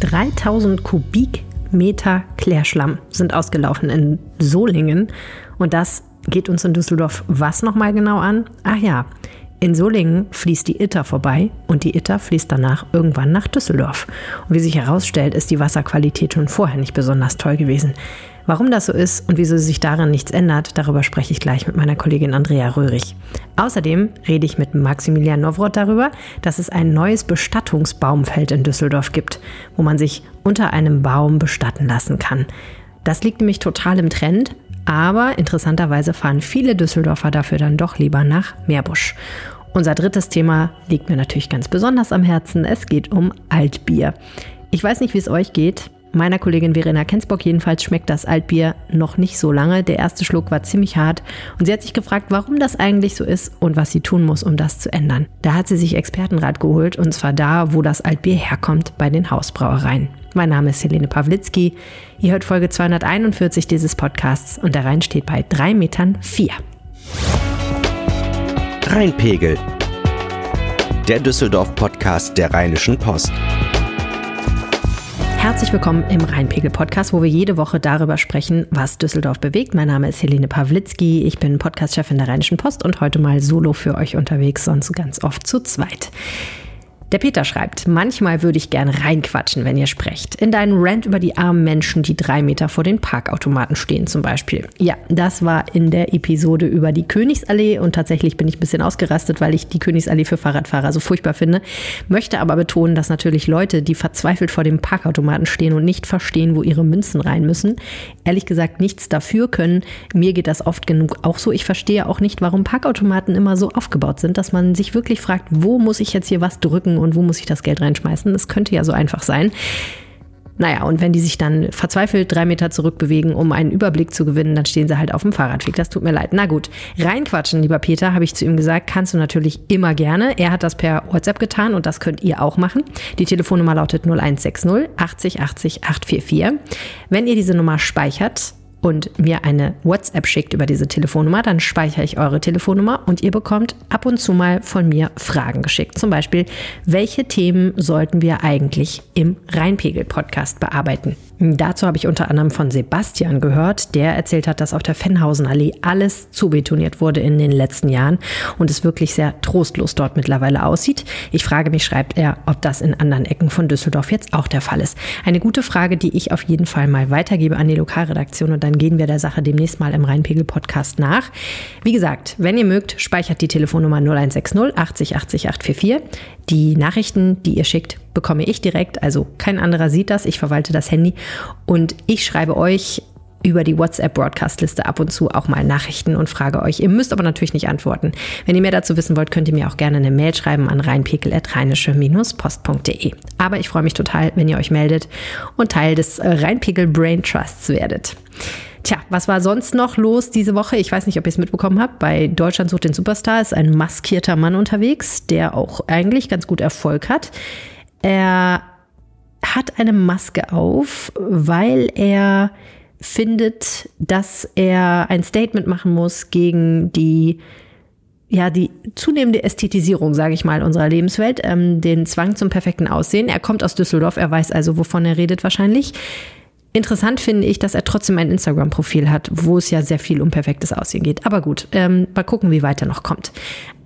3000 Kubikmeter Klärschlamm sind ausgelaufen in Solingen. Und das geht uns in Düsseldorf was nochmal genau an? Ach ja, in Solingen fließt die Itter vorbei und die Itter fließt danach irgendwann nach Düsseldorf. Und wie sich herausstellt, ist die Wasserqualität schon vorher nicht besonders toll gewesen. Warum das so ist und wieso sich daran nichts ändert, darüber spreche ich gleich mit meiner Kollegin Andrea Röhrig. Außerdem rede ich mit Maximilian Nowroth darüber, dass es ein neues Bestattungsbaumfeld in Düsseldorf gibt, wo man sich unter einem Baum bestatten lassen kann. Das liegt nämlich total im Trend, aber interessanterweise fahren viele Düsseldorfer dafür dann doch lieber nach Meerbusch. Unser drittes Thema liegt mir natürlich ganz besonders am Herzen. Es geht um Altbier. Ich weiß nicht, wie es euch geht. Meiner Kollegin Verena Kensbock jedenfalls schmeckt das Altbier noch nicht so lange. Der erste Schluck war ziemlich hart und sie hat sich gefragt, warum das eigentlich so ist und was sie tun muss, um das zu ändern. Da hat sie sich Expertenrat geholt und zwar da, wo das Altbier herkommt, bei den Hausbrauereien. Mein Name ist Helene Pawlitzki. Ihr hört Folge 241 dieses Podcasts und der Rhein steht bei 3 Metern 4. Rheinpegel. Der Düsseldorf-Podcast der Rheinischen Post. Herzlich willkommen im Rheinpegel-Podcast, wo wir jede Woche darüber sprechen, was Düsseldorf bewegt. Mein Name ist Helene Pawlitzki, ich bin Podcastchefin der Rheinischen Post und heute mal solo für euch unterwegs, sonst ganz oft zu zweit. Der Peter schreibt, manchmal würde ich gern reinquatschen, wenn ihr sprecht. In deinen Rant über die armen Menschen, die drei Meter vor den Parkautomaten stehen zum Beispiel. Ja, das war in der Episode über die Königsallee und tatsächlich bin ich ein bisschen ausgerastet, weil ich die Königsallee für Fahrradfahrer so furchtbar finde. Möchte aber betonen, dass natürlich Leute, die verzweifelt vor dem Parkautomaten stehen und nicht verstehen, wo ihre Münzen rein müssen, ehrlich gesagt nichts dafür können. Mir geht das oft genug auch so. Ich verstehe auch nicht, warum Parkautomaten immer so aufgebaut sind, dass man sich wirklich fragt, wo muss ich jetzt hier was drücken und wo muss ich das Geld reinschmeißen? Das könnte ja so einfach sein. Naja, und wenn die sich dann verzweifelt drei Meter zurückbewegen, um einen Überblick zu gewinnen, dann stehen sie halt auf dem Fahrradweg. Das tut mir leid. Na gut, reinquatschen, lieber Peter, habe ich zu ihm gesagt, kannst du natürlich immer gerne. Er hat das per WhatsApp getan und das könnt ihr auch machen. Die Telefonnummer lautet 0160 80 80 844. Wenn ihr diese Nummer speichert, und mir eine WhatsApp schickt über diese Telefonnummer, dann speichere ich eure Telefonnummer und ihr bekommt ab und zu mal von mir Fragen geschickt. Zum Beispiel, welche Themen sollten wir eigentlich im Rheinpegel-Podcast bearbeiten? Dazu habe ich unter anderem von Sebastian gehört, der erzählt hat, dass auf der Fennhausenallee alles zubetoniert wurde in den letzten Jahren und es wirklich sehr trostlos dort mittlerweile aussieht. Ich frage mich, schreibt er, ob das in anderen Ecken von Düsseldorf jetzt auch der Fall ist. Eine gute Frage, die ich auf jeden Fall mal weitergebe an die Lokalredaktion und dann gehen wir der Sache demnächst mal im Rheinpegel-Podcast nach. Wie gesagt, wenn ihr mögt, speichert die Telefonnummer 0160 80 80 844. Die Nachrichten, die ihr schickt, bekomme ich direkt. Also kein anderer sieht das. Ich verwalte das Handy und ich schreibe euch über die WhatsApp-Broadcast-Liste ab und zu auch mal Nachrichten und frage euch. Ihr müsst aber natürlich nicht antworten. Wenn ihr mehr dazu wissen wollt, könnt ihr mir auch gerne eine Mail schreiben an rheinpegel.rheinische-post.de. Aber ich freue mich total, wenn ihr euch meldet und Teil des Rheinpegel Brain Trusts werdet. Tja, was war sonst noch los diese Woche? Ich weiß nicht, ob ihr es mitbekommen habt. Bei Deutschland sucht den Superstar ist ein maskierter Mann unterwegs, der auch eigentlich ganz gut Erfolg hat. Er hat eine Maske auf, weil er findet, dass er ein Statement machen muss gegen die ja, die zunehmende Ästhetisierung, sage ich mal, unserer Lebenswelt, ähm, den Zwang zum perfekten Aussehen. Er kommt aus Düsseldorf, er weiß also, wovon er redet wahrscheinlich. Interessant finde ich, dass er trotzdem ein Instagram-Profil hat, wo es ja sehr viel um perfektes Aussehen geht. Aber gut, ähm, mal gucken, wie weit er noch kommt.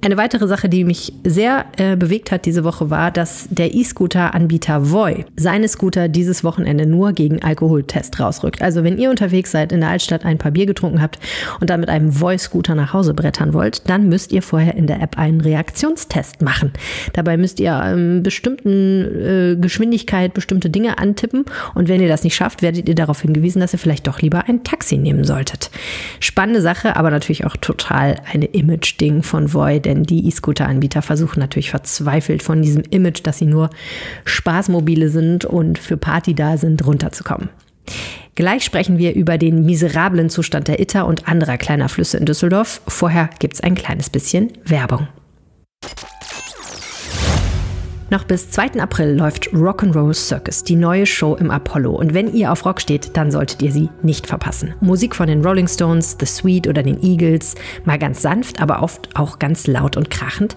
Eine weitere Sache, die mich sehr äh, bewegt hat diese Woche, war, dass der E-Scooter-Anbieter Voi seine Scooter dieses Wochenende nur gegen Alkoholtest rausrückt. Also wenn ihr unterwegs seid, in der Altstadt ein paar Bier getrunken habt und dann mit einem Voi-Scooter nach Hause brettern wollt, dann müsst ihr vorher in der App einen Reaktionstest machen. Dabei müsst ihr ähm, bestimmten äh, Geschwindigkeit bestimmte Dinge antippen und wenn ihr das nicht schafft, werdet ihr darauf hingewiesen, dass ihr vielleicht doch lieber ein Taxi nehmen solltet. Spannende Sache, aber natürlich auch total eine Image-Ding von Voi, denn die E-Scooter-Anbieter versuchen natürlich verzweifelt von diesem Image, dass sie nur Spaßmobile sind und für Party da sind, runterzukommen. Gleich sprechen wir über den miserablen Zustand der Itter und anderer kleiner Flüsse in Düsseldorf. Vorher gibt es ein kleines bisschen Werbung. Noch bis 2. April läuft Rock'n'Roll Circus, die neue Show im Apollo. Und wenn ihr auf Rock steht, dann solltet ihr sie nicht verpassen. Musik von den Rolling Stones, The Sweet oder den Eagles, mal ganz sanft, aber oft auch ganz laut und krachend.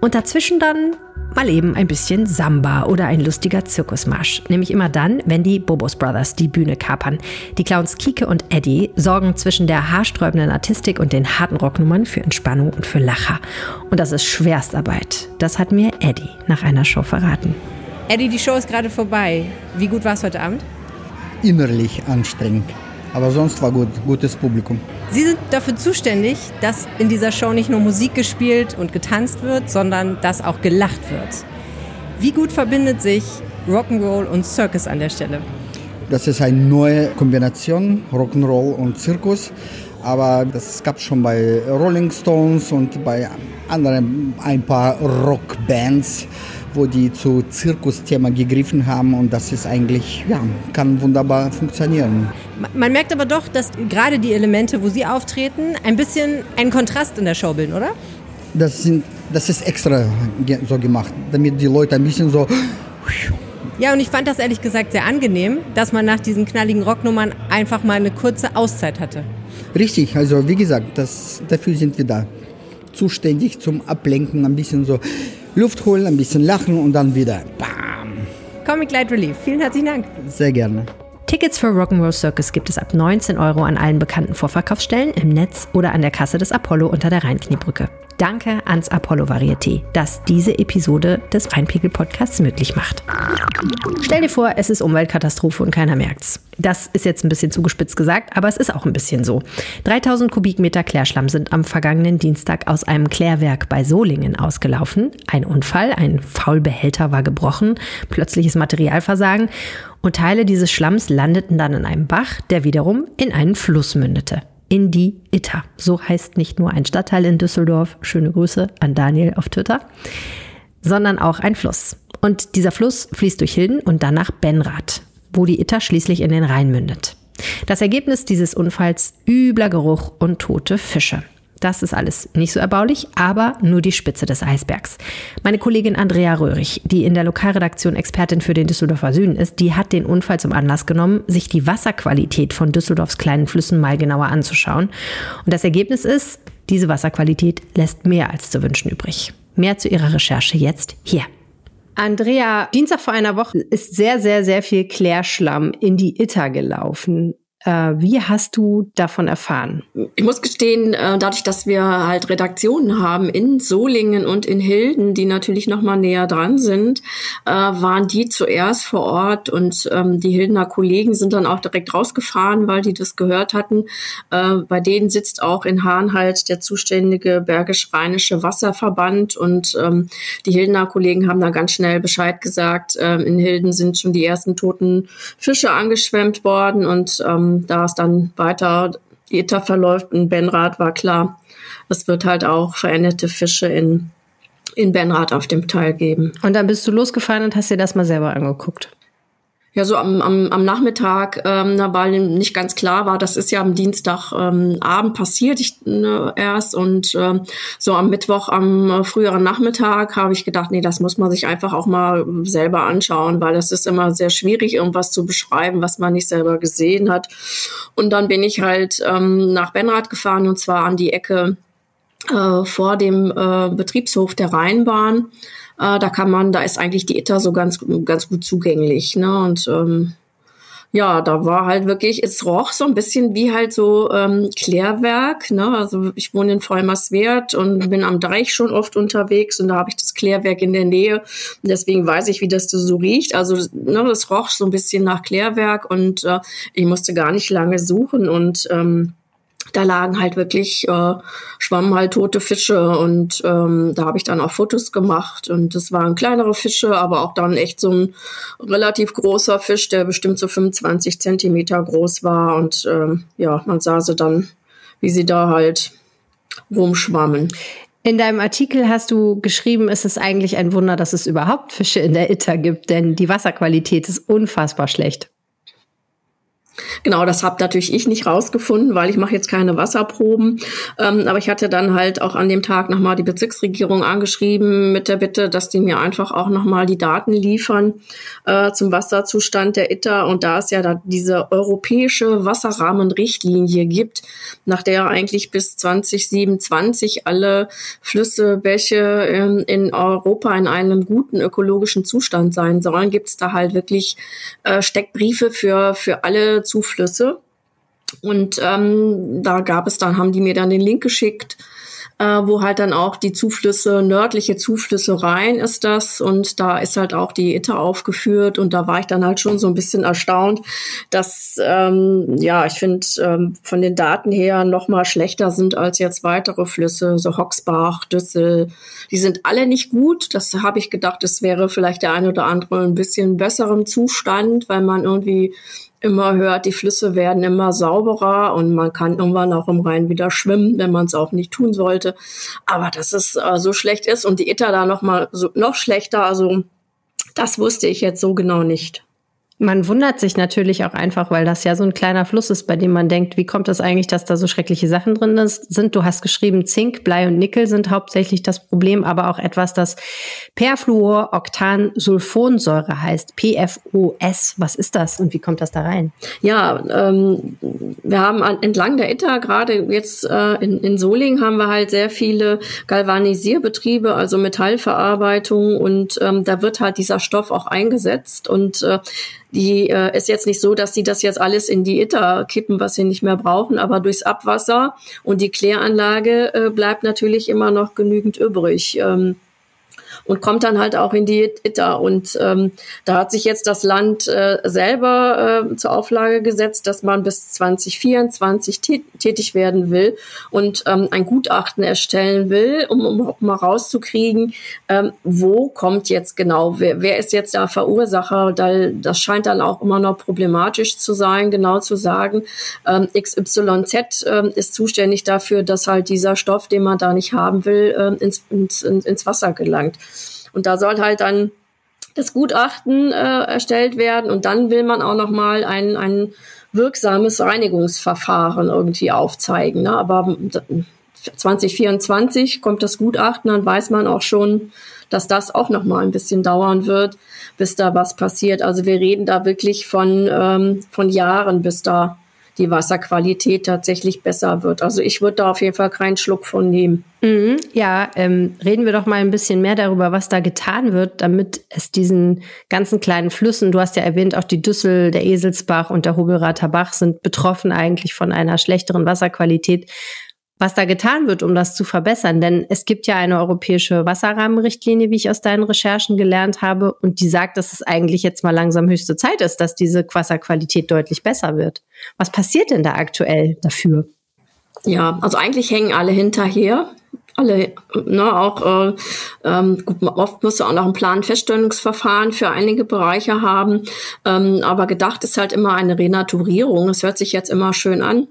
Und dazwischen dann mal eben ein bisschen Samba oder ein lustiger Zirkusmarsch. Nämlich immer dann, wenn die Bobos Brothers die Bühne kapern. Die Clowns Kike und Eddie sorgen zwischen der haarsträubenden Artistik und den harten Rocknummern für Entspannung und für Lacher. Und das ist Schwerstarbeit. Das hat mir Eddie nach einer Show verraten. Eddie, die Show ist gerade vorbei. Wie gut war es heute Abend? Innerlich anstrengend. Aber sonst war gut, gutes Publikum. Sie sind dafür zuständig, dass in dieser Show nicht nur Musik gespielt und getanzt wird, sondern dass auch gelacht wird. Wie gut verbindet sich Rock'n'Roll und Circus an der Stelle? Das ist eine neue Kombination, Rock'n'Roll und Zirkus. Aber das gab es schon bei Rolling Stones und bei anderen ein paar Rockbands wo die zu Zirkusthema gegriffen haben und das ist eigentlich, ja, kann wunderbar funktionieren. Man merkt aber doch, dass gerade die Elemente, wo Sie auftreten, ein bisschen einen Kontrast in der Show bilden, oder? Das, sind, das ist extra so gemacht, damit die Leute ein bisschen so... Ja, und ich fand das ehrlich gesagt sehr angenehm, dass man nach diesen knalligen Rocknummern einfach mal eine kurze Auszeit hatte. Richtig, also wie gesagt, das, dafür sind wir da. Zuständig zum Ablenken, ein bisschen so Luft holen, ein bisschen lachen und dann wieder bam. Comic Light Relief. Vielen herzlichen Dank. Sehr gerne. Tickets für Rock'n'Roll Circus gibt es ab 19 Euro an allen bekannten Vorverkaufsstellen im Netz oder an der Kasse des Apollo unter der Rheinkniebrücke. Danke ans Apollo Varieté, das diese Episode des Rheinpegel Podcasts möglich macht. Stell dir vor, es ist Umweltkatastrophe und keiner merkt's. Das ist jetzt ein bisschen zugespitzt gesagt, aber es ist auch ein bisschen so. 3000 Kubikmeter Klärschlamm sind am vergangenen Dienstag aus einem Klärwerk bei Solingen ausgelaufen. Ein Unfall, ein Faulbehälter war gebrochen, plötzliches Materialversagen und Teile dieses Schlamms landeten dann in einem Bach, der wiederum in einen Fluss mündete in die Itter. So heißt nicht nur ein Stadtteil in Düsseldorf, schöne Grüße an Daniel auf Twitter, sondern auch ein Fluss. Und dieser Fluss fließt durch Hilden und dann nach Benrath, wo die Itter schließlich in den Rhein mündet. Das Ergebnis dieses Unfalls übler Geruch und tote Fische. Das ist alles nicht so erbaulich, aber nur die Spitze des Eisbergs. Meine Kollegin Andrea Röhrig, die in der Lokalredaktion Expertin für den Düsseldorfer Süden ist, die hat den Unfall zum Anlass genommen, sich die Wasserqualität von Düsseldorfs kleinen Flüssen mal genauer anzuschauen. Und das Ergebnis ist, diese Wasserqualität lässt mehr als zu wünschen übrig. Mehr zu ihrer Recherche jetzt hier. Andrea, Dienstag vor einer Woche ist sehr, sehr, sehr viel Klärschlamm in die Itter gelaufen. Äh, wie hast du davon erfahren? Ich muss gestehen, äh, dadurch, dass wir halt Redaktionen haben in Solingen und in Hilden, die natürlich noch mal näher dran sind, äh, waren die zuerst vor Ort und ähm, die Hildener Kollegen sind dann auch direkt rausgefahren, weil die das gehört hatten. Bei denen sitzt auch in Hahn halt der zuständige Bergisch-Rheinische Wasserverband und ähm, die Hildener Kollegen haben da ganz schnell Bescheid gesagt. Ähm, in Hilden sind schon die ersten toten Fische angeschwemmt worden und da es dann weiter die Itter verläuft in Benrad, war klar, es wird halt auch veränderte Fische in, in Benrad auf dem Teil geben. Und dann bist du losgefahren und hast dir das mal selber angeguckt. Ja, so am, am, am Nachmittag, ähm, weil nicht ganz klar war, das ist ja am Dienstagabend ähm, passiert ich, ne, erst und ähm, so am Mittwoch, am äh, früheren Nachmittag habe ich gedacht, nee, das muss man sich einfach auch mal selber anschauen, weil das ist immer sehr schwierig, irgendwas zu beschreiben, was man nicht selber gesehen hat. Und dann bin ich halt ähm, nach Benrath gefahren und zwar an die Ecke äh, vor dem äh, Betriebshof der Rheinbahn. Äh, da kann man, da ist eigentlich die ETA so ganz, ganz gut zugänglich. Ne? Und ähm, ja, da war halt wirklich, es roch so ein bisschen wie halt so ähm, Klärwerk. Ne? Also ich wohne in Vollmerswert und bin am Deich schon oft unterwegs und da habe ich das Klärwerk in der Nähe. Und deswegen weiß ich, wie das so riecht. Also ne, das roch so ein bisschen nach Klärwerk und äh, ich musste gar nicht lange suchen und ähm, da lagen halt wirklich, äh, schwammen halt tote Fische und ähm, da habe ich dann auch Fotos gemacht und das waren kleinere Fische, aber auch dann echt so ein relativ großer Fisch, der bestimmt so 25 Zentimeter groß war und ähm, ja, man sah sie dann, wie sie da halt rumschwammen. In deinem Artikel hast du geschrieben, es ist eigentlich ein Wunder, dass es überhaupt Fische in der Itter gibt, denn die Wasserqualität ist unfassbar schlecht. Genau, das habe natürlich ich nicht rausgefunden, weil ich mache jetzt keine Wasserproben. Ähm, aber ich hatte dann halt auch an dem Tag nochmal die Bezirksregierung angeschrieben mit der Bitte, dass die mir einfach auch nochmal die Daten liefern äh, zum Wasserzustand der Itter. Und da es ja da diese europäische Wasserrahmenrichtlinie gibt, nach der eigentlich bis 2027 alle Flüsse, Bäche ähm, in Europa in einem guten ökologischen Zustand sein sollen, gibt es da halt wirklich äh, Steckbriefe für, für alle Zuflüsse. Und ähm, da gab es dann, haben die mir dann den Link geschickt, äh, wo halt dann auch die Zuflüsse, nördliche Zuflüsse rein ist das. Und da ist halt auch die Itter aufgeführt. Und da war ich dann halt schon so ein bisschen erstaunt, dass, ähm, ja, ich finde, ähm, von den Daten her noch mal schlechter sind als jetzt weitere Flüsse, so Hoxbach, Düssel. Die sind alle nicht gut. Das habe ich gedacht, es wäre vielleicht der eine oder andere ein bisschen besserem Zustand, weil man irgendwie immer hört, die Flüsse werden immer sauberer und man kann irgendwann auch im Rhein wieder schwimmen, wenn man es auch nicht tun sollte. Aber dass es äh, so schlecht ist und die Itter da noch mal so, noch schlechter, also das wusste ich jetzt so genau nicht. Man wundert sich natürlich auch einfach, weil das ja so ein kleiner Fluss ist, bei dem man denkt, wie kommt es das eigentlich, dass da so schreckliche Sachen drin sind? Du hast geschrieben, Zink, Blei und Nickel sind hauptsächlich das Problem, aber auch etwas, das Perfluoroktansulfonsäure heißt, PFOS. Was ist das und wie kommt das da rein? Ja, ähm, wir haben an, entlang der Itter, gerade jetzt äh, in, in Solingen, haben wir halt sehr viele Galvanisierbetriebe, also Metallverarbeitung und ähm, da wird halt dieser Stoff auch eingesetzt und äh, die äh, ist jetzt nicht so, dass sie das jetzt alles in die Itter kippen, was sie nicht mehr brauchen, aber durchs Abwasser und die Kläranlage äh, bleibt natürlich immer noch genügend übrig. Ähm, und kommt dann halt auch in die ITA. Und ähm, da hat sich jetzt das Land äh, selber äh, zur Auflage gesetzt, dass man bis 2024 tätig werden will und ähm, ein Gutachten erstellen will, um, um mal rauszukriegen, ähm, wo kommt jetzt genau, wer, wer ist jetzt der Verursacher? Da, das scheint dann auch immer noch problematisch zu sein, genau zu sagen, ähm, XYZ ähm, ist zuständig dafür, dass halt dieser Stoff, den man da nicht haben will, ähm, ins, ins, ins Wasser gelangt. Und da soll halt dann das Gutachten äh, erstellt werden und dann will man auch noch mal ein, ein wirksames Reinigungsverfahren irgendwie aufzeigen. Ne? Aber 2024 kommt das Gutachten, dann weiß man auch schon, dass das auch noch mal ein bisschen dauern wird, bis da was passiert. Also wir reden da wirklich von, ähm, von Jahren, bis da die Wasserqualität tatsächlich besser wird. Also ich würde da auf jeden Fall keinen Schluck von nehmen. Mhm, ja, ähm, reden wir doch mal ein bisschen mehr darüber, was da getan wird, damit es diesen ganzen kleinen Flüssen, du hast ja erwähnt, auch die Düssel, der Eselsbach und der Hobelrather Bach sind betroffen eigentlich von einer schlechteren Wasserqualität was da getan wird, um das zu verbessern. Denn es gibt ja eine europäische Wasserrahmenrichtlinie, wie ich aus deinen Recherchen gelernt habe, und die sagt, dass es eigentlich jetzt mal langsam höchste Zeit ist, dass diese Wasserqualität deutlich besser wird. Was passiert denn da aktuell dafür? Ja, also eigentlich hängen alle hinterher. Alle, ne, auch äh, ähm, oft musst du auch noch einen Planfeststellungsverfahren für einige Bereiche haben. Ähm, aber gedacht ist halt immer eine Renaturierung. Es hört sich jetzt immer schön an.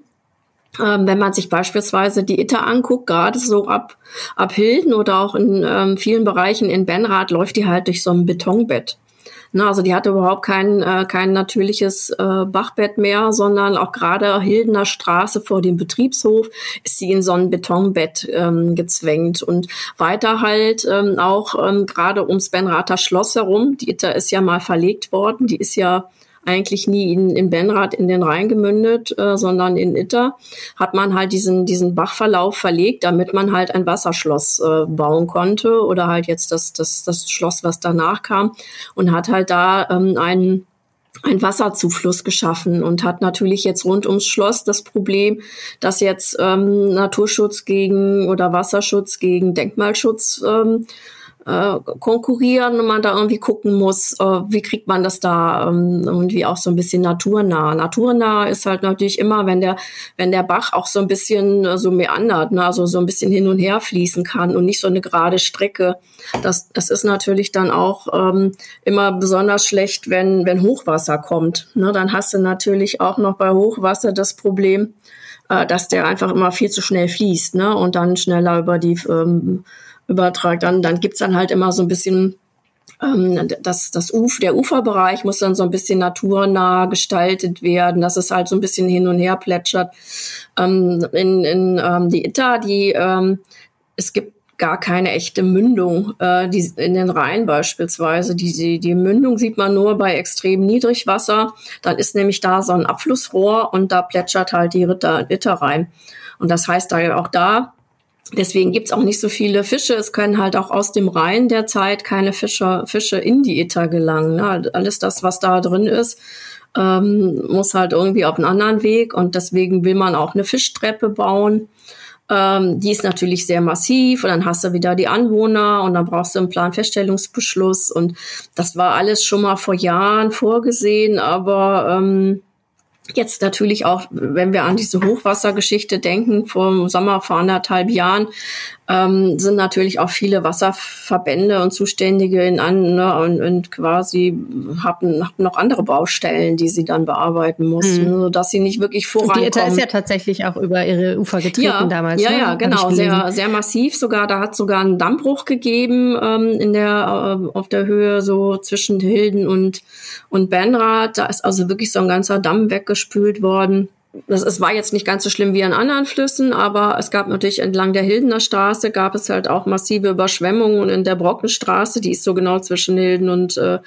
Ähm, wenn man sich beispielsweise die Itter anguckt, gerade so ab, ab Hilden oder auch in ähm, vielen Bereichen in Benrath, läuft die halt durch so ein Betonbett. Na, also die hatte überhaupt kein, äh, kein natürliches äh, Bachbett mehr, sondern auch gerade Hildener Straße vor dem Betriebshof ist sie in so ein Betonbett ähm, gezwängt. Und weiter halt ähm, auch ähm, gerade ums Benrather Schloss herum, die Itter ist ja mal verlegt worden, die ist ja eigentlich nie in, in Benrath in den Rhein gemündet, äh, sondern in Itter, hat man halt diesen, diesen Bachverlauf verlegt, damit man halt ein Wasserschloss äh, bauen konnte oder halt jetzt das, das, das Schloss, was danach kam und hat halt da ähm, einen ein Wasserzufluss geschaffen und hat natürlich jetzt rund ums Schloss das Problem, dass jetzt ähm, Naturschutz gegen oder Wasserschutz gegen Denkmalschutz ähm, äh, konkurrieren und man da irgendwie gucken muss, äh, wie kriegt man das da ähm, irgendwie auch so ein bisschen naturnah. Naturnah ist halt natürlich immer, wenn der, wenn der Bach auch so ein bisschen äh, so meandert, ne, also so ein bisschen hin und her fließen kann und nicht so eine gerade Strecke. Das, das ist natürlich dann auch ähm, immer besonders schlecht, wenn, wenn Hochwasser kommt. Ne, dann hast du natürlich auch noch bei Hochwasser das Problem, äh, dass der einfach immer viel zu schnell fließt ne, und dann schneller über die ähm, übertragt, dann, dann gibt's dann halt immer so ein bisschen ähm, das, das Uf, der Uferbereich muss dann so ein bisschen naturnah gestaltet werden, dass es halt so ein bisschen hin und her plätschert. Ähm, in in ähm, die Itter, die ähm, es gibt gar keine echte Mündung, äh, die, in den Rhein beispielsweise. Die, die, die Mündung sieht man nur bei extrem Niedrigwasser. Dann ist nämlich da so ein Abflussrohr und da plätschert halt die Ritter, Ritter rein. Und das heißt da auch da, deswegen gibt's auch nicht so viele Fische. Es können halt auch aus dem Rhein derzeit keine Fische, Fische in die Itter gelangen. Ne? Alles das, was da drin ist, ähm, muss halt irgendwie auf einen anderen Weg. Und deswegen will man auch eine Fischtreppe bauen ähm, die ist natürlich sehr massiv und dann hast du wieder die Anwohner und dann brauchst du einen Planfeststellungsbeschluss und das war alles schon mal vor Jahren vorgesehen, aber ähm, Jetzt natürlich auch, wenn wir an diese Hochwassergeschichte denken, vor dem Sommer vor anderthalb Jahren, ähm, sind natürlich auch viele Wasserverbände und Zuständige in an, ne, und, und quasi hatten, hatten noch andere Baustellen, die sie dann bearbeiten mussten, mhm. sodass sie nicht wirklich vorankommen. Die ETA ist ja tatsächlich auch über ihre Ufer getreten ja, damals. Ja, ne? ja, genau, sehr, sehr massiv sogar. Da hat sogar einen Dammbruch gegeben ähm, in der äh, auf der Höhe so zwischen Hilden und und Benrath. Da ist also wirklich so ein ganzer Damm weggespült worden das, es war jetzt nicht ganz so schlimm wie an anderen Flüssen, aber es gab natürlich entlang der Hildener Straße gab es halt auch massive Überschwemmungen in der Brockenstraße, die ist so genau zwischen Hilden und äh,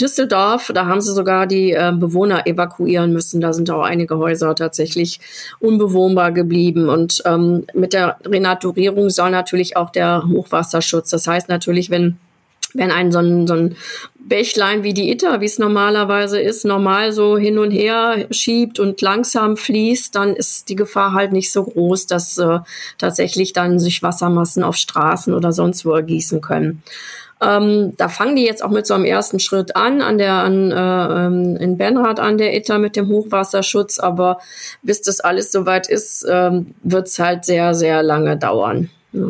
Düsseldorf, da haben sie sogar die äh, Bewohner evakuieren müssen. Da sind auch einige Häuser tatsächlich unbewohnbar geblieben und ähm, mit der Renaturierung soll natürlich auch der Hochwasserschutz. Das heißt natürlich, wenn wenn ein so ein, so ein Bächlein wie die Itter, wie es normalerweise ist, normal so hin und her schiebt und langsam fließt, dann ist die Gefahr halt nicht so groß, dass äh, tatsächlich dann sich Wassermassen auf Straßen oder sonst wo ergießen können. Ähm, da fangen die jetzt auch mit so einem ersten Schritt an, an der an, äh, ähm, in Benrath an der Itter mit dem Hochwasserschutz, aber bis das alles soweit ist, ähm, wird es halt sehr, sehr lange dauern. Ja.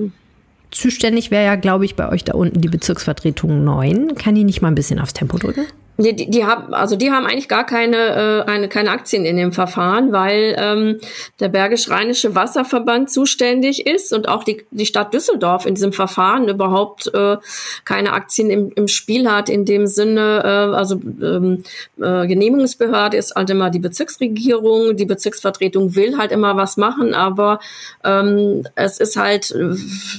Zuständig wäre ja, glaube ich, bei euch da unten die Bezirksvertretung 9. Kann die nicht mal ein bisschen aufs Tempo drücken? Die, die, die haben, also die haben eigentlich gar keine, äh, eine, keine Aktien in dem Verfahren, weil ähm, der Bergisch-Rheinische Wasserverband zuständig ist und auch die, die Stadt Düsseldorf in diesem Verfahren überhaupt äh, keine Aktien im, im Spiel hat. In dem Sinne, äh, also ähm, äh, Genehmigungsbehörde ist halt immer die Bezirksregierung, die Bezirksvertretung will halt immer was machen, aber ähm, es ist halt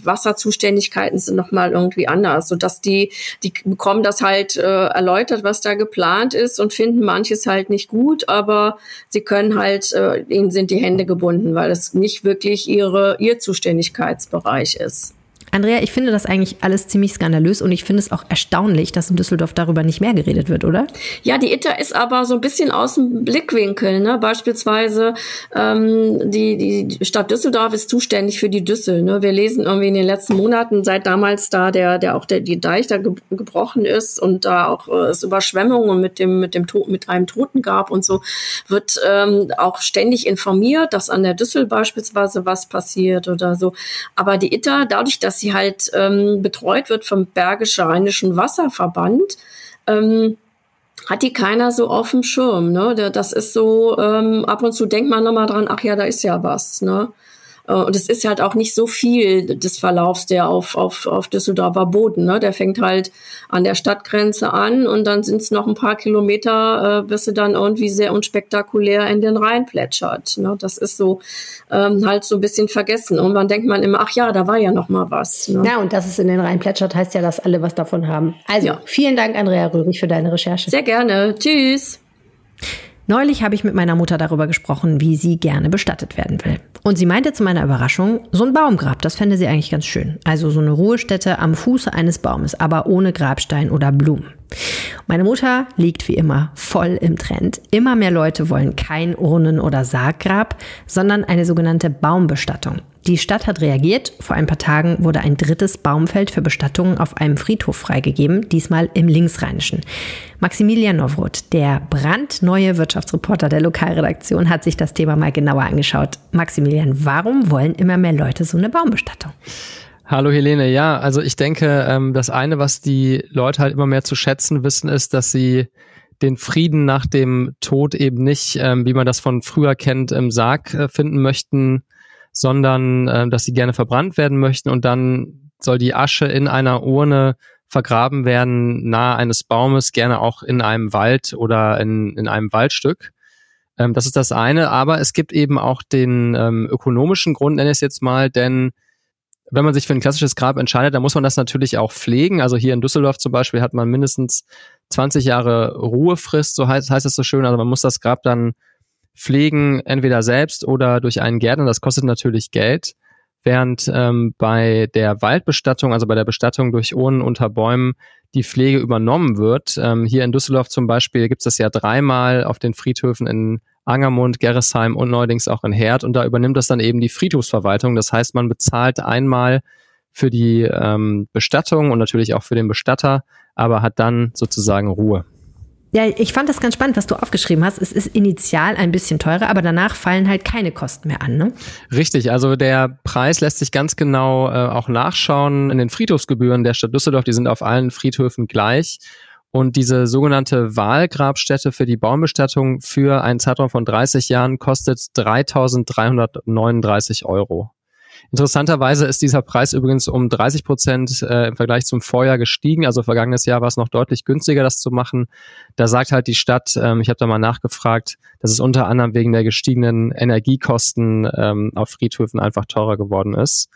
Wasserzuständigkeiten sind nochmal irgendwie anders, sodass die, die bekommen das halt äh, erläutert, was da da geplant ist und finden manches halt nicht gut, aber sie können halt, äh, ihnen sind die Hände gebunden, weil es nicht wirklich ihre, ihr Zuständigkeitsbereich ist. Andrea, ich finde das eigentlich alles ziemlich skandalös und ich finde es auch erstaunlich, dass in Düsseldorf darüber nicht mehr geredet wird, oder? Ja, die ITER ist aber so ein bisschen aus dem Blickwinkel. Ne? Beispielsweise ähm, die, die Stadt Düsseldorf ist zuständig für die Düssel. Ne? Wir lesen irgendwie in den letzten Monaten, seit damals da der, der auch der die Deich da ge gebrochen ist und da auch äh, es Überschwemmungen mit dem mit dem mit einem Toten gab und so, wird ähm, auch ständig informiert, dass an der Düssel beispielsweise was passiert oder so. Aber die ITER, dadurch, dass sie halt ähm, betreut wird vom Bergisch-Rheinischen Wasserverband, ähm, hat die keiner so auf dem Schirm. Ne? Das ist so, ähm, ab und zu denkt man nochmal dran, ach ja, da ist ja was. Ne? Äh, und es ist halt auch nicht so viel des Verlaufs, der auf, auf, auf Düsseldorfer Boden. Ne? Der fängt halt an der Stadtgrenze an und dann sind es noch ein paar Kilometer, äh, bis sie dann irgendwie sehr unspektakulär in den Rhein plätschert. Ne? Das ist so ähm, halt so ein bisschen vergessen. Und dann denkt man immer, ach ja, da war ja noch mal was. Ne? Ja, und dass es in den Rhein plätschert, heißt ja, dass alle was davon haben. Also, ja. vielen Dank, Andrea Röhrig, für deine Recherche. Sehr gerne. Tschüss. Neulich habe ich mit meiner Mutter darüber gesprochen, wie sie gerne bestattet werden will. Und sie meinte zu meiner Überraschung, so ein Baumgrab, das fände sie eigentlich ganz schön. Also so eine Ruhestätte am Fuße eines Baumes, aber ohne Grabstein oder Blumen. Meine Mutter liegt wie immer voll im Trend. Immer mehr Leute wollen kein Urnen- oder Sarggrab, sondern eine sogenannte Baumbestattung. Die Stadt hat reagiert. Vor ein paar Tagen wurde ein drittes Baumfeld für Bestattungen auf einem Friedhof freigegeben, diesmal im Linksrheinischen. Maximilian Nowroth, der brandneue Wirtschaftsreporter der Lokalredaktion, hat sich das Thema mal genauer angeschaut. Maximilian, warum wollen immer mehr Leute so eine Baumbestattung? Hallo Helene, ja, also ich denke, ähm, das eine, was die Leute halt immer mehr zu schätzen wissen, ist, dass sie den Frieden nach dem Tod eben nicht, ähm, wie man das von früher kennt, im Sarg äh, finden möchten, sondern äh, dass sie gerne verbrannt werden möchten und dann soll die Asche in einer Urne vergraben werden nahe eines Baumes, gerne auch in einem Wald oder in, in einem Waldstück. Ähm, das ist das eine, aber es gibt eben auch den ähm, ökonomischen Grund, nenne ich es jetzt mal, denn wenn man sich für ein klassisches Grab entscheidet, dann muss man das natürlich auch pflegen. Also hier in Düsseldorf zum Beispiel hat man mindestens 20 Jahre Ruhefrist, so heißt, heißt es so schön. Also man muss das Grab dann pflegen, entweder selbst oder durch einen Gärtner. Das kostet natürlich Geld. Während ähm, bei der Waldbestattung, also bei der Bestattung durch Urnen unter Bäumen, die Pflege übernommen wird. Ähm, hier in Düsseldorf zum Beispiel gibt es das ja dreimal auf den Friedhöfen in Angermund, Gerresheim und neuerdings auch in Herd. Und da übernimmt das dann eben die Friedhofsverwaltung. Das heißt, man bezahlt einmal für die ähm, Bestattung und natürlich auch für den Bestatter, aber hat dann sozusagen Ruhe. Ja, ich fand das ganz spannend, was du aufgeschrieben hast. Es ist initial ein bisschen teurer, aber danach fallen halt keine Kosten mehr an, ne? Richtig, also der Preis lässt sich ganz genau äh, auch nachschauen in den Friedhofsgebühren der Stadt Düsseldorf. Die sind auf allen Friedhöfen gleich. Und diese sogenannte Wahlgrabstätte für die Baumbestattung für einen Zeitraum von 30 Jahren kostet 3.339 Euro. Interessanterweise ist dieser Preis übrigens um 30 Prozent äh, im Vergleich zum Vorjahr gestiegen. Also vergangenes Jahr war es noch deutlich günstiger, das zu machen. Da sagt halt die Stadt, ähm, ich habe da mal nachgefragt, dass es unter anderem wegen der gestiegenen Energiekosten ähm, auf Friedhöfen einfach teurer geworden ist.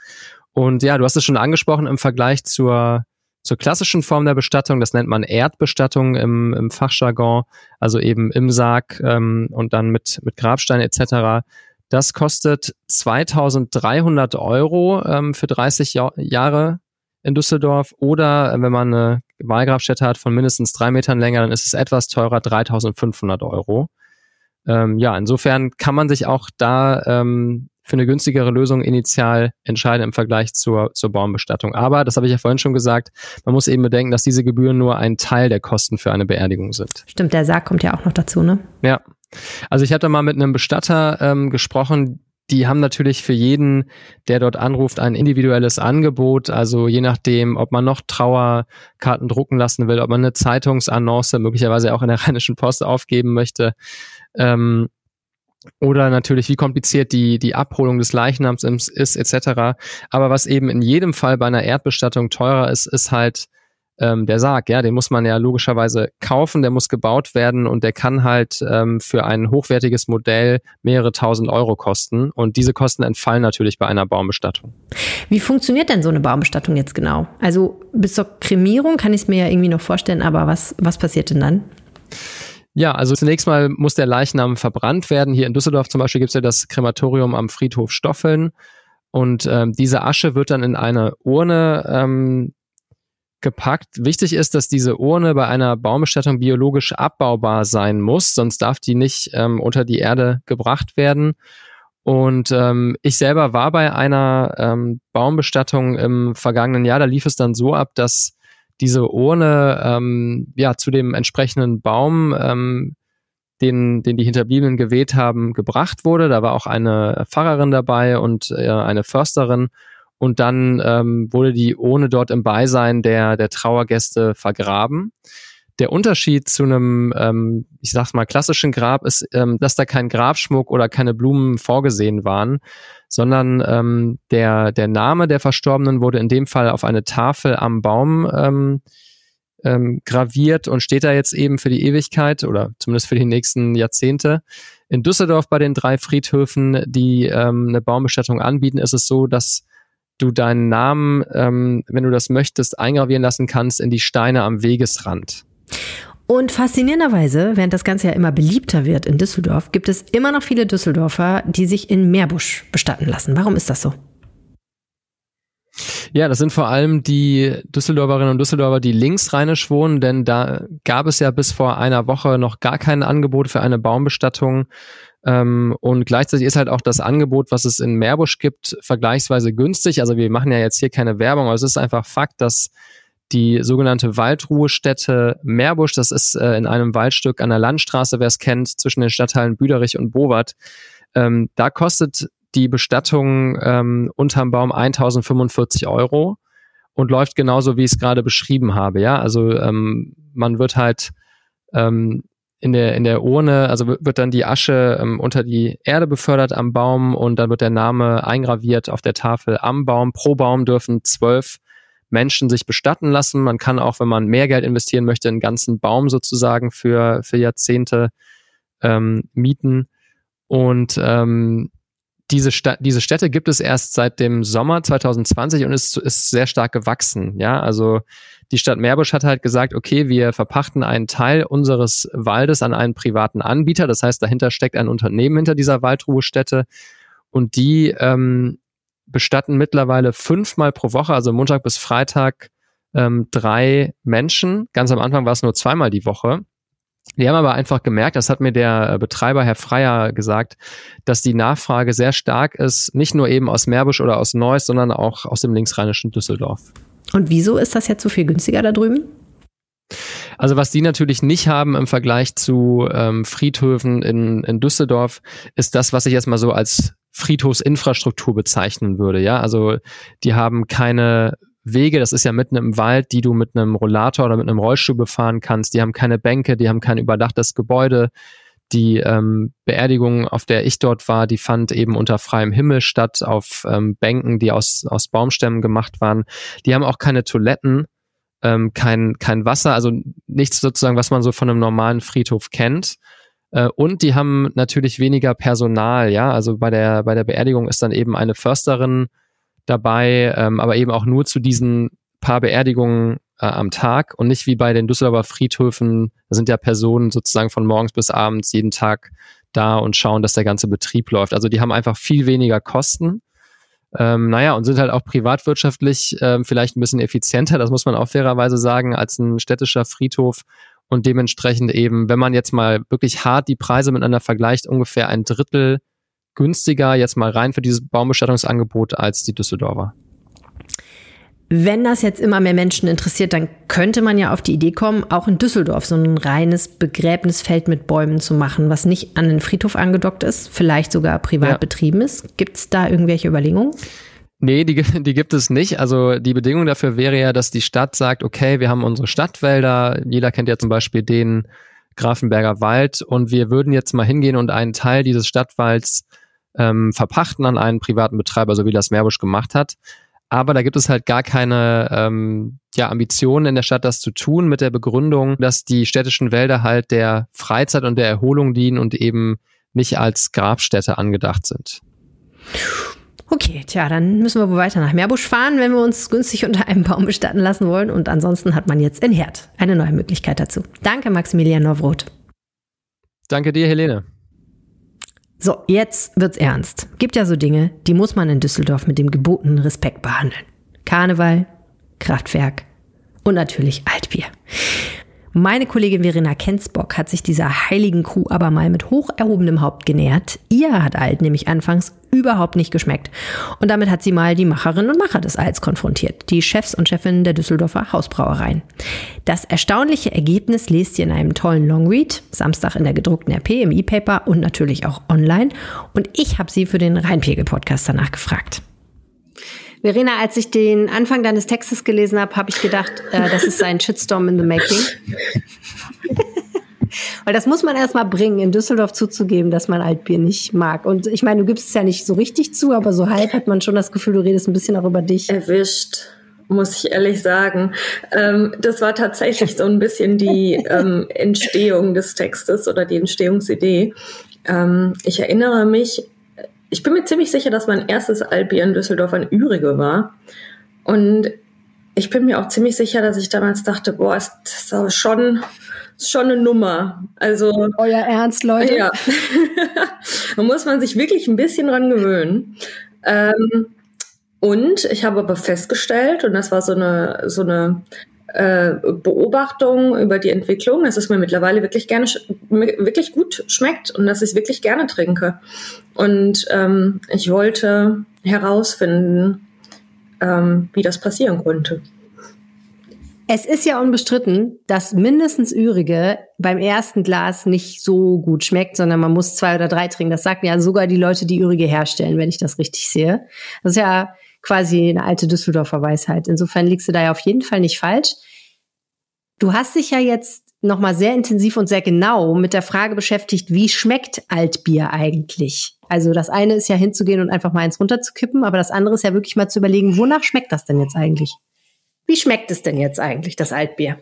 Und ja, du hast es schon angesprochen im Vergleich zur zur klassischen Form der Bestattung, das nennt man Erdbestattung im, im Fachjargon, also eben im Sarg ähm, und dann mit, mit Grabstein etc. Das kostet 2300 Euro ähm, für 30 Jahr, Jahre in Düsseldorf oder äh, wenn man eine Wahlgrabstätte hat von mindestens drei Metern länger, dann ist es etwas teurer, 3500 Euro. Ähm, ja, insofern kann man sich auch da ähm, für eine günstigere Lösung initial entscheiden im Vergleich zur, zur Baumbestattung. Aber, das habe ich ja vorhin schon gesagt, man muss eben bedenken, dass diese Gebühren nur ein Teil der Kosten für eine Beerdigung sind. Stimmt, der Sarg kommt ja auch noch dazu, ne? Ja. Also ich habe da mal mit einem Bestatter ähm, gesprochen, die haben natürlich für jeden, der dort anruft, ein individuelles Angebot. Also je nachdem, ob man noch Trauerkarten drucken lassen will, ob man eine Zeitungsannonce möglicherweise auch in der Rheinischen Post aufgeben möchte. Ähm, oder natürlich, wie kompliziert die, die Abholung des Leichnams ist, etc. Aber was eben in jedem Fall bei einer Erdbestattung teurer ist, ist halt ähm, der Sarg. Ja, den muss man ja logischerweise kaufen, der muss gebaut werden und der kann halt ähm, für ein hochwertiges Modell mehrere tausend Euro kosten. Und diese Kosten entfallen natürlich bei einer Baumbestattung. Wie funktioniert denn so eine Baumbestattung jetzt genau? Also bis zur Kremierung kann ich es mir ja irgendwie noch vorstellen, aber was, was passiert denn dann? Ja, also zunächst mal muss der Leichnam verbrannt werden. Hier in Düsseldorf zum Beispiel gibt es ja das Krematorium am Friedhof Stoffeln. Und ähm, diese Asche wird dann in eine Urne ähm, gepackt. Wichtig ist, dass diese Urne bei einer Baumbestattung biologisch abbaubar sein muss, sonst darf die nicht ähm, unter die Erde gebracht werden. Und ähm, ich selber war bei einer ähm, Baumbestattung im vergangenen Jahr. Da lief es dann so ab, dass diese Urne ähm, ja zu dem entsprechenden Baum, ähm, den, den die Hinterbliebenen geweht haben, gebracht wurde. Da war auch eine Pfarrerin dabei und äh, eine Försterin. Und dann ähm, wurde die Urne dort im Beisein der, der Trauergäste vergraben. Der Unterschied zu einem, ähm, ich sag's mal, klassischen Grab ist, ähm, dass da kein Grabschmuck oder keine Blumen vorgesehen waren, sondern ähm, der, der Name der Verstorbenen wurde in dem Fall auf eine Tafel am Baum ähm, ähm, graviert und steht da jetzt eben für die Ewigkeit oder zumindest für die nächsten Jahrzehnte. In Düsseldorf bei den drei Friedhöfen, die ähm, eine Baumbestattung anbieten, ist es so, dass du deinen Namen, ähm, wenn du das möchtest, eingravieren lassen kannst in die Steine am Wegesrand. Und faszinierenderweise, während das Ganze ja immer beliebter wird in Düsseldorf, gibt es immer noch viele Düsseldorfer, die sich in Meerbusch bestatten lassen. Warum ist das so? Ja, das sind vor allem die Düsseldorferinnen und Düsseldorfer, die linksrheinisch wohnen, denn da gab es ja bis vor einer Woche noch gar kein Angebot für eine Baumbestattung. Ähm, und gleichzeitig ist halt auch das Angebot, was es in Meerbusch gibt, vergleichsweise günstig. Also wir machen ja jetzt hier keine Werbung, aber es ist einfach Fakt, dass die sogenannte Waldruhestätte Meerbusch. Das ist äh, in einem Waldstück an der Landstraße, wer es kennt, zwischen den Stadtteilen Büderich und Bowat. Ähm, da kostet die Bestattung ähm, unterm Baum 1045 Euro und läuft genauso, wie ich es gerade beschrieben habe. Ja, also ähm, man wird halt ähm, in der, in der Urne, also wird dann die Asche ähm, unter die Erde befördert am Baum und dann wird der Name eingraviert auf der Tafel am Baum. Pro Baum dürfen zwölf Menschen sich bestatten lassen. Man kann auch, wenn man mehr Geld investieren möchte, einen ganzen Baum sozusagen für, für Jahrzehnte ähm, mieten. Und ähm, diese, Sta diese Städte gibt es erst seit dem Sommer 2020 und ist, ist sehr stark gewachsen. Ja, also die Stadt Meerbusch hat halt gesagt, okay, wir verpachten einen Teil unseres Waldes an einen privaten Anbieter. Das heißt, dahinter steckt ein Unternehmen hinter dieser Waldruhestätte und die ähm, bestatten mittlerweile fünfmal pro Woche, also Montag bis Freitag, ähm, drei Menschen. Ganz am Anfang war es nur zweimal die Woche. Die haben aber einfach gemerkt, das hat mir der Betreiber Herr Freier gesagt, dass die Nachfrage sehr stark ist, nicht nur eben aus Meerbusch oder aus Neuss, sondern auch aus dem linksrheinischen Düsseldorf. Und wieso ist das jetzt so viel günstiger da drüben? Also was die natürlich nicht haben im Vergleich zu ähm, Friedhöfen in, in Düsseldorf, ist das, was ich jetzt mal so als Friedhofsinfrastruktur bezeichnen würde. Ja, also die haben keine Wege, das ist ja mitten im Wald, die du mit einem Rollator oder mit einem Rollstuhl befahren kannst. Die haben keine Bänke, die haben kein überdachtes Gebäude. Die ähm, Beerdigung, auf der ich dort war, die fand eben unter freiem Himmel statt, auf ähm, Bänken, die aus, aus Baumstämmen gemacht waren. Die haben auch keine Toiletten, ähm, kein, kein Wasser, also nichts sozusagen, was man so von einem normalen Friedhof kennt. Äh, und die haben natürlich weniger Personal, ja. Also bei der, bei der Beerdigung ist dann eben eine Försterin dabei, ähm, aber eben auch nur zu diesen paar Beerdigungen äh, am Tag und nicht wie bei den Düsseldorfer Friedhöfen, da sind ja Personen sozusagen von morgens bis abends jeden Tag da und schauen, dass der ganze Betrieb läuft. Also die haben einfach viel weniger Kosten. Ähm, naja, und sind halt auch privatwirtschaftlich ähm, vielleicht ein bisschen effizienter, das muss man auch fairerweise sagen, als ein städtischer Friedhof. Und dementsprechend eben, wenn man jetzt mal wirklich hart die Preise miteinander vergleicht, ungefähr ein Drittel günstiger jetzt mal rein für dieses Baumbestattungsangebot als die Düsseldorfer. Wenn das jetzt immer mehr Menschen interessiert, dann könnte man ja auf die Idee kommen, auch in Düsseldorf so ein reines Begräbnisfeld mit Bäumen zu machen, was nicht an den Friedhof angedockt ist, vielleicht sogar privat ja. betrieben ist. Gibt es da irgendwelche Überlegungen? Nee, die, die gibt es nicht. Also die Bedingung dafür wäre ja, dass die Stadt sagt, okay, wir haben unsere Stadtwälder, jeder kennt ja zum Beispiel den Grafenberger Wald und wir würden jetzt mal hingehen und einen Teil dieses Stadtwalds ähm, verpachten an einen privaten Betreiber, so wie das Meerbusch gemacht hat. Aber da gibt es halt gar keine ähm, ja, Ambitionen in der Stadt, das zu tun, mit der Begründung, dass die städtischen Wälder halt der Freizeit und der Erholung dienen und eben nicht als Grabstätte angedacht sind. Okay, tja, dann müssen wir wohl weiter nach Meerbusch fahren, wenn wir uns günstig unter einem Baum bestatten lassen wollen. Und ansonsten hat man jetzt in Herd eine neue Möglichkeit dazu. Danke, Maximilian Nowroth. Danke dir, Helene. So, jetzt wird's ernst. Gibt ja so Dinge, die muss man in Düsseldorf mit dem gebotenen Respekt behandeln. Karneval, Kraftwerk und natürlich Altbier. Meine Kollegin Verena Kensbock hat sich dieser heiligen Kuh aber mal mit hoch erhobenem Haupt genähert. Ihr hat Alt nämlich anfangs überhaupt nicht geschmeckt. Und damit hat sie mal die Macherinnen und Macher des Alts konfrontiert, die Chefs und Chefinnen der Düsseldorfer Hausbrauereien. Das erstaunliche Ergebnis lest ihr in einem tollen Longread, Samstag in der gedruckten RP, im E-Paper und natürlich auch online. Und ich habe sie für den Rheinpegel-Podcast danach gefragt. Verena, als ich den Anfang deines Textes gelesen habe, habe ich gedacht, äh, das ist ein Shitstorm in the making. Weil das muss man erstmal bringen, in Düsseldorf zuzugeben, dass man Altbier nicht mag. Und ich meine, du gibst es ja nicht so richtig zu, aber so halb hat man schon das Gefühl, du redest ein bisschen auch über dich. Erwischt muss ich ehrlich sagen. Ähm, das war tatsächlich so ein bisschen die ähm, Entstehung des Textes oder die Entstehungsidee. Ähm, ich erinnere mich, ich bin mir ziemlich sicher, dass mein erstes Altbier in Düsseldorf ein Ürige war. Und ich bin mir auch ziemlich sicher, dass ich damals dachte, boah, ist das aber schon ist schon eine Nummer. Also euer Ernst, Leute. Ja, da muss man sich wirklich ein bisschen dran gewöhnen. Ähm, und ich habe aber festgestellt, und das war so eine so eine äh, Beobachtung über die Entwicklung, dass es mir mittlerweile wirklich gerne wirklich gut schmeckt und dass ich es wirklich gerne trinke. Und ähm, ich wollte herausfinden, ähm, wie das passieren konnte. Es ist ja unbestritten, dass mindestens Ürige beim ersten Glas nicht so gut schmeckt, sondern man muss zwei oder drei trinken. Das sagen ja sogar die Leute, die Ürige herstellen, wenn ich das richtig sehe. Das ist ja quasi eine alte Düsseldorfer Weisheit. Insofern liegst du da ja auf jeden Fall nicht falsch. Du hast dich ja jetzt nochmal sehr intensiv und sehr genau mit der Frage beschäftigt, wie schmeckt Altbier eigentlich? Also das eine ist ja hinzugehen und einfach mal eins runterzukippen, aber das andere ist ja wirklich mal zu überlegen, wonach schmeckt das denn jetzt eigentlich? Wie schmeckt es denn jetzt eigentlich, das Altbier?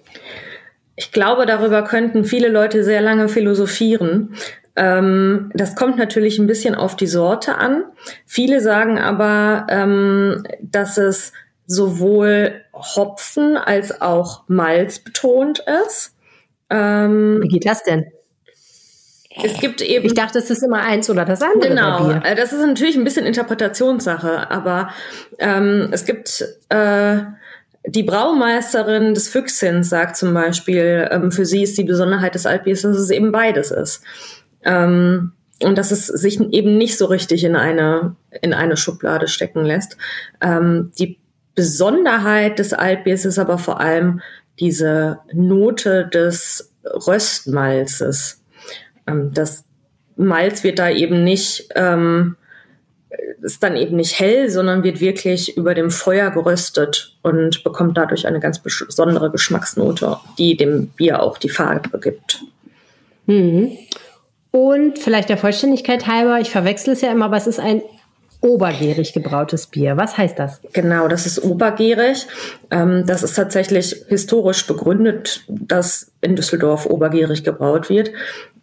Ich glaube, darüber könnten viele Leute sehr lange philosophieren. Ähm, das kommt natürlich ein bisschen auf die Sorte an. Viele sagen aber, ähm, dass es sowohl Hopfen als auch Malz betont ist. Ähm, Wie geht das denn? Es gibt eben. Ich dachte, es ist immer eins oder das andere. Genau. Äh, das ist natürlich ein bisschen Interpretationssache, aber ähm, es gibt äh, die Braumeisterin des Füchschens sagt zum Beispiel, ähm, für sie ist die Besonderheit des Altbiers, dass es eben beides ist. Ähm, und dass es sich eben nicht so richtig in eine, in eine Schublade stecken lässt. Ähm, die Besonderheit des Altbiers ist aber vor allem diese Note des Röstmalzes. Ähm, das Malz wird da eben nicht, ähm, ist dann eben nicht hell, sondern wird wirklich über dem Feuer geröstet und bekommt dadurch eine ganz besondere Geschmacksnote, die dem Bier auch die Farbe gibt. Mhm. Und vielleicht der Vollständigkeit halber, ich verwechsel es ja immer, aber es ist ein obergärig gebrautes Bier. Was heißt das? Genau, das ist obergärig. Ähm, das ist tatsächlich historisch begründet, dass in Düsseldorf obergärig gebraut wird,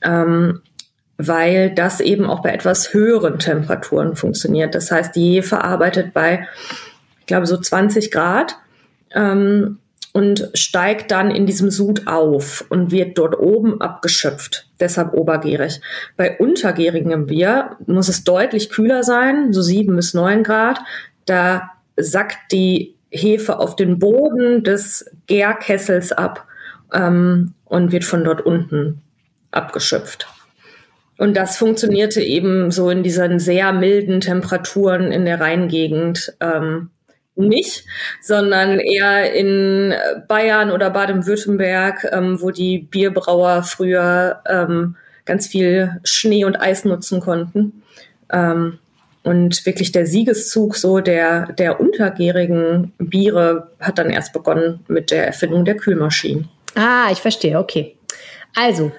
ähm, weil das eben auch bei etwas höheren Temperaturen funktioniert. Das heißt, die Hefe arbeitet bei, ich glaube, so 20 Grad. Ähm, und steigt dann in diesem Sud auf und wird dort oben abgeschöpft. Deshalb obergärig. Bei untergärigem Bier muss es deutlich kühler sein, so sieben bis neun Grad. Da sackt die Hefe auf den Boden des Gärkessels ab ähm, und wird von dort unten abgeschöpft. Und das funktionierte eben so in diesen sehr milden Temperaturen in der Rheingegend. Ähm, nicht, sondern eher in Bayern oder Baden-Württemberg, ähm, wo die Bierbrauer früher ähm, ganz viel Schnee und Eis nutzen konnten. Ähm, und wirklich der Siegeszug so der, der untergärigen Biere hat dann erst begonnen mit der Erfindung der Kühlmaschinen. Ah, ich verstehe, okay. Also,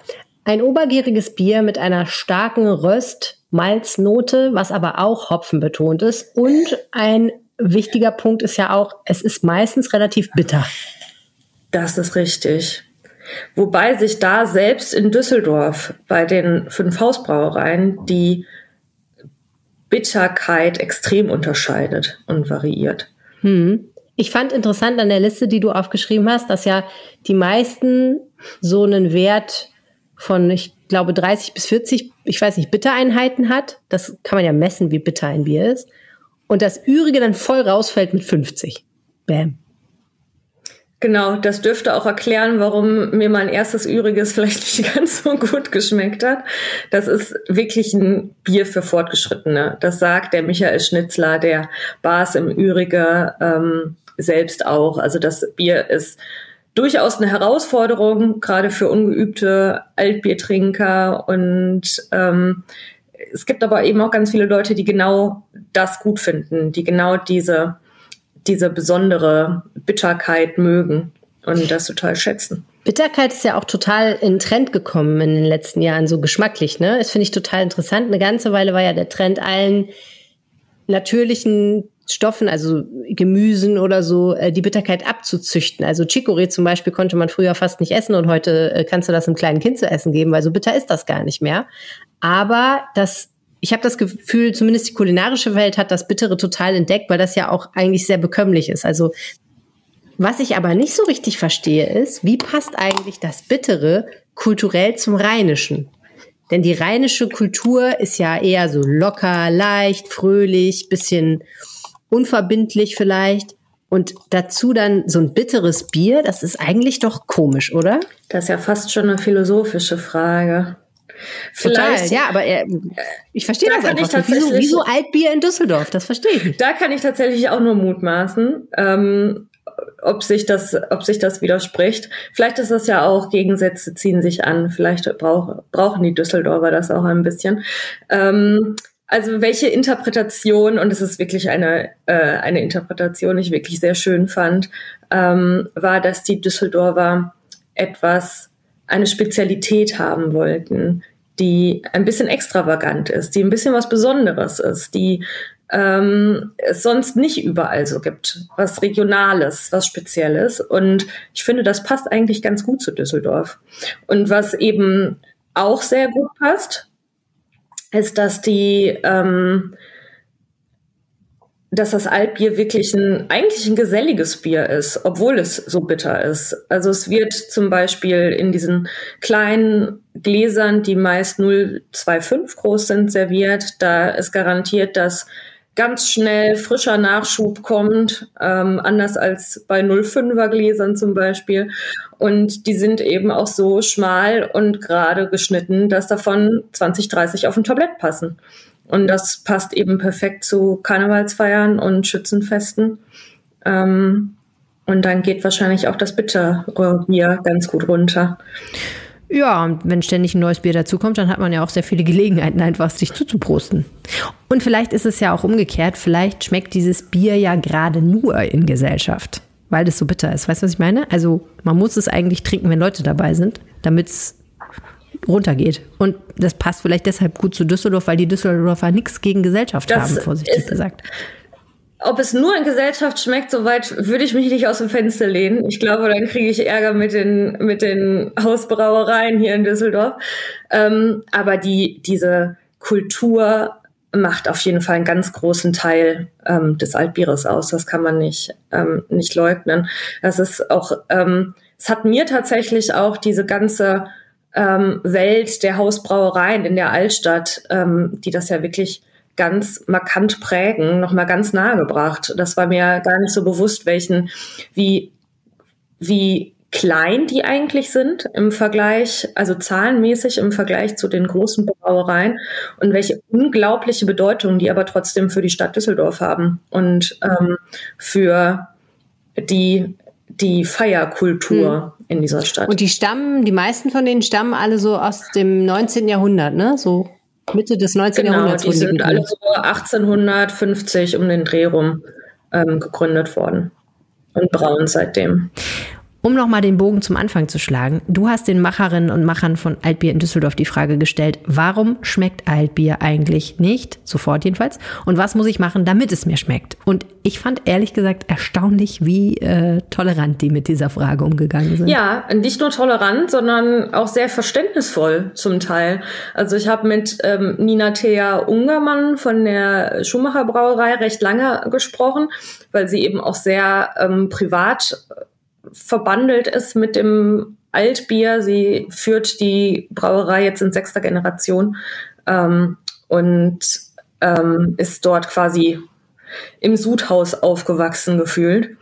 ein obergäriges Bier mit einer starken Röst-Malznote, was aber auch Hopfen betont ist und ein wichtiger Punkt ist ja auch, es ist meistens relativ bitter. Das ist richtig. Wobei sich da selbst in Düsseldorf bei den fünf Hausbrauereien die Bitterkeit extrem unterscheidet und variiert. Hm. Ich fand interessant an der Liste, die du aufgeschrieben hast, dass ja die meisten so einen Wert von, ich glaube, 30 bis 40, ich weiß nicht, Bittereinheiten hat. Das kann man ja messen, wie bitter ein Bier ist und das Übrige dann voll rausfällt mit 50. Bam. Genau, das dürfte auch erklären, warum mir mein erstes Üriges vielleicht nicht ganz so gut geschmeckt hat. Das ist wirklich ein Bier für Fortgeschrittene. Das sagt der Michael Schnitzler, der Bas im Ürige ähm, selbst auch. Also das Bier ist durchaus eine Herausforderung, gerade für ungeübte Altbiertrinker und ähm, es gibt aber eben auch ganz viele Leute, die genau das gut finden, die genau diese, diese besondere Bitterkeit mögen und das total schätzen. Bitterkeit ist ja auch total in Trend gekommen in den letzten Jahren, so geschmacklich, ne? Das finde ich total interessant. Eine ganze Weile war ja der Trend, allen natürlichen Stoffen, also Gemüsen oder so, äh, die Bitterkeit abzuzüchten. Also Chicorée zum Beispiel konnte man früher fast nicht essen und heute äh, kannst du das einem kleinen Kind zu essen geben, weil so bitter ist das gar nicht mehr. Aber das, ich habe das Gefühl, zumindest die kulinarische Welt hat das Bittere total entdeckt, weil das ja auch eigentlich sehr bekömmlich ist. Also was ich aber nicht so richtig verstehe, ist, wie passt eigentlich das Bittere kulturell zum Rheinischen? Denn die rheinische Kultur ist ja eher so locker, leicht, fröhlich, bisschen unverbindlich vielleicht. Und dazu dann so ein bitteres Bier, das ist eigentlich doch komisch, oder? Das ist ja fast schon eine philosophische Frage. Total, ja, aber er, ich verstehe da das einfach nicht. Wieso, wieso Altbier in Düsseldorf? Das verstehe ich nicht. Da kann ich tatsächlich auch nur mutmaßen, ähm, ob sich das, ob sich das widerspricht. Vielleicht ist das ja auch Gegensätze ziehen sich an. Vielleicht brauch, brauchen die Düsseldorfer das auch ein bisschen. Ähm, also welche Interpretation, und es ist wirklich eine, äh, eine Interpretation, die ich wirklich sehr schön fand, ähm, war, dass die Düsseldorfer etwas, eine Spezialität haben wollten, die ein bisschen extravagant ist, die ein bisschen was Besonderes ist, die ähm, es sonst nicht überall so gibt. Was Regionales, was Spezielles. Und ich finde, das passt eigentlich ganz gut zu Düsseldorf. Und was eben auch sehr gut passt, ist, dass die ähm, dass das Altbier wirklich ein, eigentlich ein geselliges Bier ist, obwohl es so bitter ist. Also es wird zum Beispiel in diesen kleinen Gläsern, die meist 0,25 groß sind, serviert. Da ist garantiert, dass ganz schnell frischer Nachschub kommt, ähm, anders als bei 0,5er Gläsern zum Beispiel. Und die sind eben auch so schmal und gerade geschnitten, dass davon 20, 30 auf ein Tablett passen. Und das passt eben perfekt zu Karnevalsfeiern und Schützenfesten. Ähm, und dann geht wahrscheinlich auch das bittere Bier ganz gut runter. Ja, und wenn ständig ein neues Bier dazukommt, dann hat man ja auch sehr viele Gelegenheiten, einfach sich zuzuprosten. Und vielleicht ist es ja auch umgekehrt, vielleicht schmeckt dieses Bier ja gerade nur in Gesellschaft, weil das so bitter ist. Weißt du, was ich meine? Also man muss es eigentlich trinken, wenn Leute dabei sind, damit es runtergeht. Und das passt vielleicht deshalb gut zu Düsseldorf, weil die Düsseldorfer nichts gegen Gesellschaft das haben, vorsichtig gesagt. Ob es nur in Gesellschaft schmeckt, soweit würde ich mich nicht aus dem Fenster lehnen. Ich glaube, dann kriege ich Ärger mit den, mit den Hausbrauereien hier in Düsseldorf. Ähm, aber die, diese Kultur macht auf jeden Fall einen ganz großen Teil ähm, des Altbieres aus. Das kann man nicht, ähm, nicht leugnen. Das ist auch, ähm, es hat mir tatsächlich auch diese ganze ähm, Welt der Hausbrauereien in der Altstadt, ähm, die das ja wirklich ganz markant prägen, nochmal ganz nahe gebracht. Das war mir gar nicht so bewusst, welchen, wie, wie klein die eigentlich sind im Vergleich, also zahlenmäßig im Vergleich zu den großen Brauereien und welche unglaubliche Bedeutung die aber trotzdem für die Stadt Düsseldorf haben und ähm, für die, die Feierkultur. Mhm in dieser Stadt. Und die stammen, die meisten von denen stammen alle so aus dem 19. Jahrhundert, ne? So Mitte des 19. Genau, Jahrhunderts. Die sind alle so 1850 um den Dreh rum ähm, gegründet worden und braun seitdem. Um nochmal den Bogen zum Anfang zu schlagen, du hast den Macherinnen und Machern von Altbier in Düsseldorf die Frage gestellt, warum schmeckt Altbier eigentlich nicht, sofort jedenfalls, und was muss ich machen, damit es mir schmeckt? Und ich fand ehrlich gesagt erstaunlich, wie äh, tolerant die mit dieser Frage umgegangen sind. Ja, nicht nur tolerant, sondern auch sehr verständnisvoll zum Teil. Also ich habe mit ähm, Nina Thea Ungermann von der Schumacher Brauerei recht lange gesprochen, weil sie eben auch sehr ähm, privat verbandelt ist mit dem Altbier. Sie führt die Brauerei jetzt in sechster Generation ähm, und ähm, ist dort quasi im Sudhaus aufgewachsen gefühlt.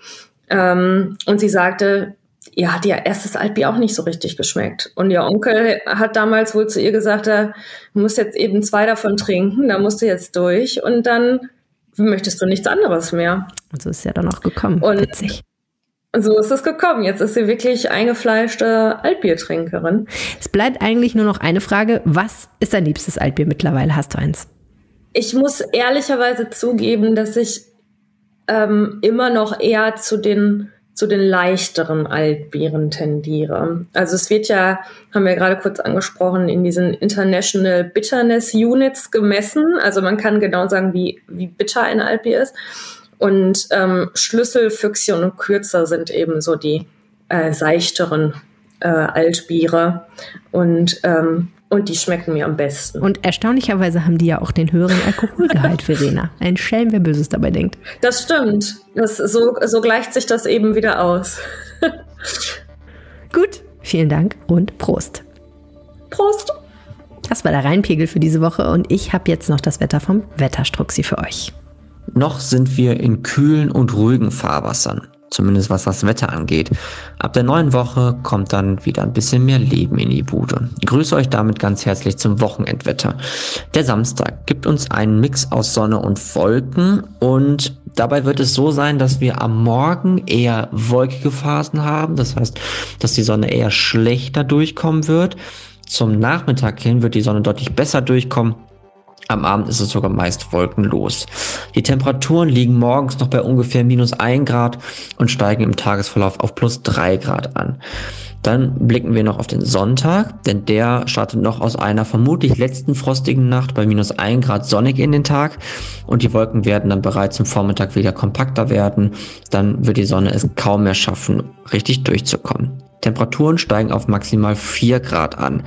Ähm, und sie sagte, ja, hat ihr erstes Altbier auch nicht so richtig geschmeckt. Und ihr Onkel hat damals wohl zu ihr gesagt, du musst jetzt eben zwei davon trinken, da musst du jetzt durch und dann möchtest du nichts anderes mehr. Und so ist ja dann auch gekommen. Und Witzig so ist es gekommen. Jetzt ist sie wirklich eingefleischte Altbiertrinkerin. Es bleibt eigentlich nur noch eine Frage. Was ist dein liebstes Altbier mittlerweile? Hast du eins? Ich muss ehrlicherweise zugeben, dass ich ähm, immer noch eher zu den zu den leichteren Altbieren tendiere. Also es wird ja, haben wir gerade kurz angesprochen, in diesen International Bitterness Units gemessen. Also man kann genau sagen, wie, wie bitter ein Altbier ist. Und ähm, Schlüssel, Füchschen und Kürzer sind eben so die äh, seichteren äh, Altbiere. Und, ähm, und die schmecken mir am besten. Und erstaunlicherweise haben die ja auch den höheren Alkoholgehalt, Verena. Ein Schelm, wer Böses dabei denkt. Das stimmt. Das, so, so gleicht sich das eben wieder aus. Gut, vielen Dank und Prost. Prost. Das war der Rheinpegel für diese Woche und ich habe jetzt noch das Wetter vom Wetterstruxi für euch. Noch sind wir in kühlen und ruhigen Fahrwassern, zumindest was das Wetter angeht. Ab der neuen Woche kommt dann wieder ein bisschen mehr Leben in die Bude. Ich grüße euch damit ganz herzlich zum Wochenendwetter. Der Samstag gibt uns einen Mix aus Sonne und Wolken und dabei wird es so sein, dass wir am Morgen eher wolkige Phasen haben. Das heißt, dass die Sonne eher schlechter durchkommen wird. Zum Nachmittag hin wird die Sonne deutlich besser durchkommen am Abend ist es sogar meist wolkenlos. Die Temperaturen liegen morgens noch bei ungefähr minus 1 Grad und steigen im Tagesverlauf auf plus 3 Grad an. Dann blicken wir noch auf den Sonntag, denn der startet noch aus einer vermutlich letzten frostigen Nacht bei minus 1 Grad sonnig in den Tag und die Wolken werden dann bereits zum Vormittag wieder kompakter werden. Dann wird die Sonne es kaum mehr schaffen, richtig durchzukommen. Temperaturen steigen auf maximal 4 Grad an.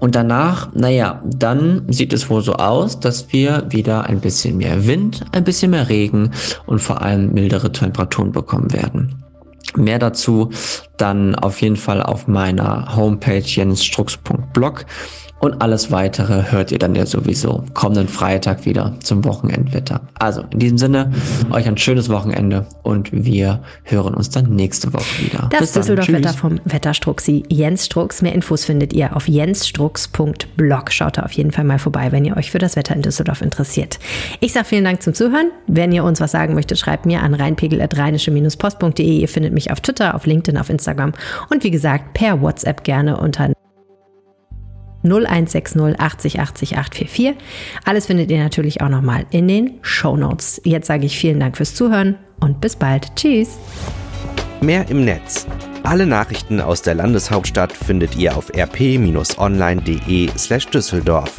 Und danach, naja, dann sieht es wohl so aus, dass wir wieder ein bisschen mehr Wind, ein bisschen mehr Regen und vor allem mildere Temperaturen bekommen werden. Mehr dazu dann auf jeden Fall auf meiner Homepage jensstrux.blog. Und alles weitere hört ihr dann ja sowieso kommenden Freitag wieder zum Wochenendwetter. Also in diesem Sinne, euch ein schönes Wochenende und wir hören uns dann nächste Woche wieder. Das Düsseldorf-Wetter vom Wetterstruxi Jens Strux. Mehr Infos findet ihr auf jensstrux.blog. Schaut da auf jeden Fall mal vorbei, wenn ihr euch für das Wetter in Düsseldorf interessiert. Ich sage vielen Dank zum Zuhören. Wenn ihr uns was sagen möchtet, schreibt mir an rheinpegel.rheinische-post.de. Ihr findet mich auf Twitter, auf LinkedIn, auf Instagram und wie gesagt per WhatsApp gerne unter 0160 80 80 844. Alles findet ihr natürlich auch nochmal in den Show Notes. Jetzt sage ich vielen Dank fürs Zuhören und bis bald. Tschüss. Mehr im Netz. Alle Nachrichten aus der Landeshauptstadt findet ihr auf rp-online.de slash Düsseldorf.